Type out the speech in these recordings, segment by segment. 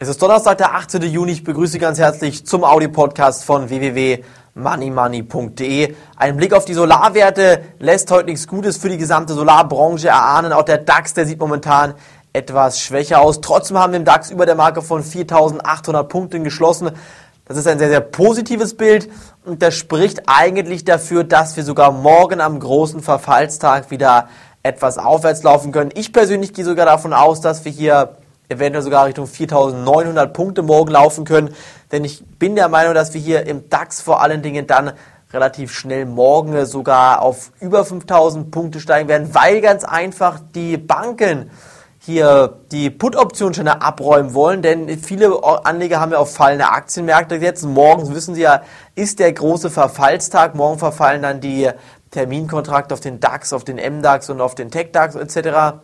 Es ist Donnerstag, der 18. Juni. Ich begrüße Sie ganz herzlich zum Audi-Podcast von www.moneymoney.de. Ein Blick auf die Solarwerte lässt heute nichts Gutes für die gesamte Solarbranche erahnen. Auch der DAX, der sieht momentan etwas schwächer aus. Trotzdem haben wir im DAX über der Marke von 4.800 Punkten geschlossen. Das ist ein sehr, sehr positives Bild und das spricht eigentlich dafür, dass wir sogar morgen am großen Verfallstag wieder etwas aufwärts laufen können. Ich persönlich gehe sogar davon aus, dass wir hier eventuell sogar Richtung 4.900 Punkte morgen laufen können. Denn ich bin der Meinung, dass wir hier im DAX vor allen Dingen dann relativ schnell morgen sogar auf über 5.000 Punkte steigen werden, weil ganz einfach die Banken hier die Put-Optionsscheine abräumen wollen, denn viele Anleger haben ja auf fallende Aktienmärkte gesetzt. Morgen, wissen Sie ja, ist der große Verfallstag. Morgen verfallen dann die Terminkontrakte auf den DAX, auf den MDAX und auf den TechDAX etc.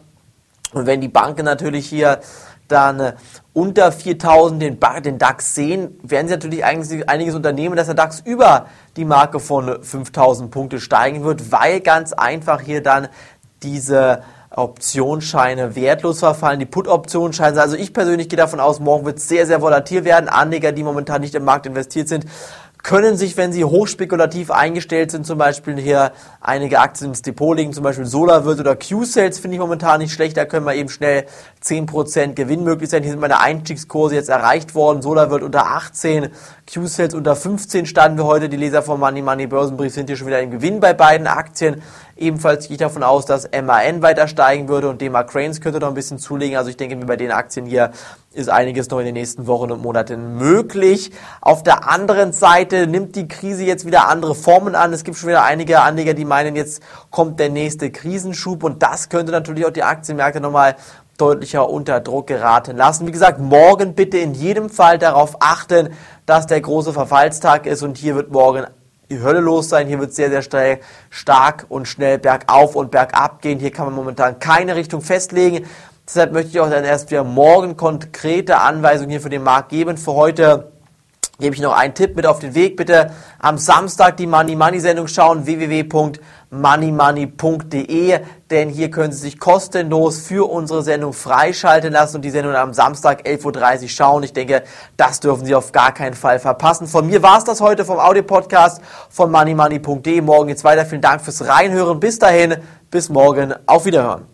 Und wenn die Banken natürlich hier dann unter 4000 den, den DAX sehen, werden sie natürlich einiges unternehmen, dass der DAX über die Marke von 5000 Punkte steigen wird, weil ganz einfach hier dann diese Optionsscheine wertlos verfallen, die Put-Optionsscheine. Also ich persönlich gehe davon aus, morgen wird es sehr, sehr volatil werden. Anleger, die momentan nicht im Markt investiert sind, können sich, wenn sie hochspekulativ eingestellt sind, zum Beispiel hier einige Aktien ins Depot legen, zum Beispiel SolarWirt oder Q-Sales finde ich momentan nicht schlecht, da können wir eben schnell 10% Gewinn möglich sein. Hier sind meine Einstiegskurse jetzt erreicht worden, SolarWirt unter 18, Q-Sales unter 15 standen wir heute, die Leser vom Money Money Börsenbrief sind hier schon wieder im Gewinn bei beiden Aktien. Ebenfalls gehe ich davon aus, dass MAN weiter steigen würde und DEMA Cranes könnte noch ein bisschen zulegen. Also ich denke mir bei den Aktien hier ist einiges noch in den nächsten Wochen und Monaten möglich. Auf der anderen Seite nimmt die Krise jetzt wieder andere Formen an. Es gibt schon wieder einige Anleger, die meinen, jetzt kommt der nächste Krisenschub und das könnte natürlich auch die Aktienmärkte nochmal deutlicher unter Druck geraten lassen. Wie gesagt, morgen bitte in jedem Fall darauf achten, dass der große Verfallstag ist und hier wird morgen die Hölle los sein. Hier wird sehr, sehr stark und schnell bergauf und bergab gehen. Hier kann man momentan keine Richtung festlegen. Deshalb möchte ich auch dann erst wieder morgen konkrete Anweisungen hier für den Markt geben. Für heute gebe ich noch einen Tipp mit auf den Weg. Bitte am Samstag die Money Money Sendung schauen, www.moneymoney.de, denn hier können Sie sich kostenlos für unsere Sendung freischalten lassen und die Sendung am Samstag 11.30 Uhr schauen. Ich denke, das dürfen Sie auf gar keinen Fall verpassen. Von mir war es das heute vom Audio-Podcast von moneymoney.de. Morgen geht's weiter. Vielen Dank fürs Reinhören. Bis dahin, bis morgen. Auf Wiederhören.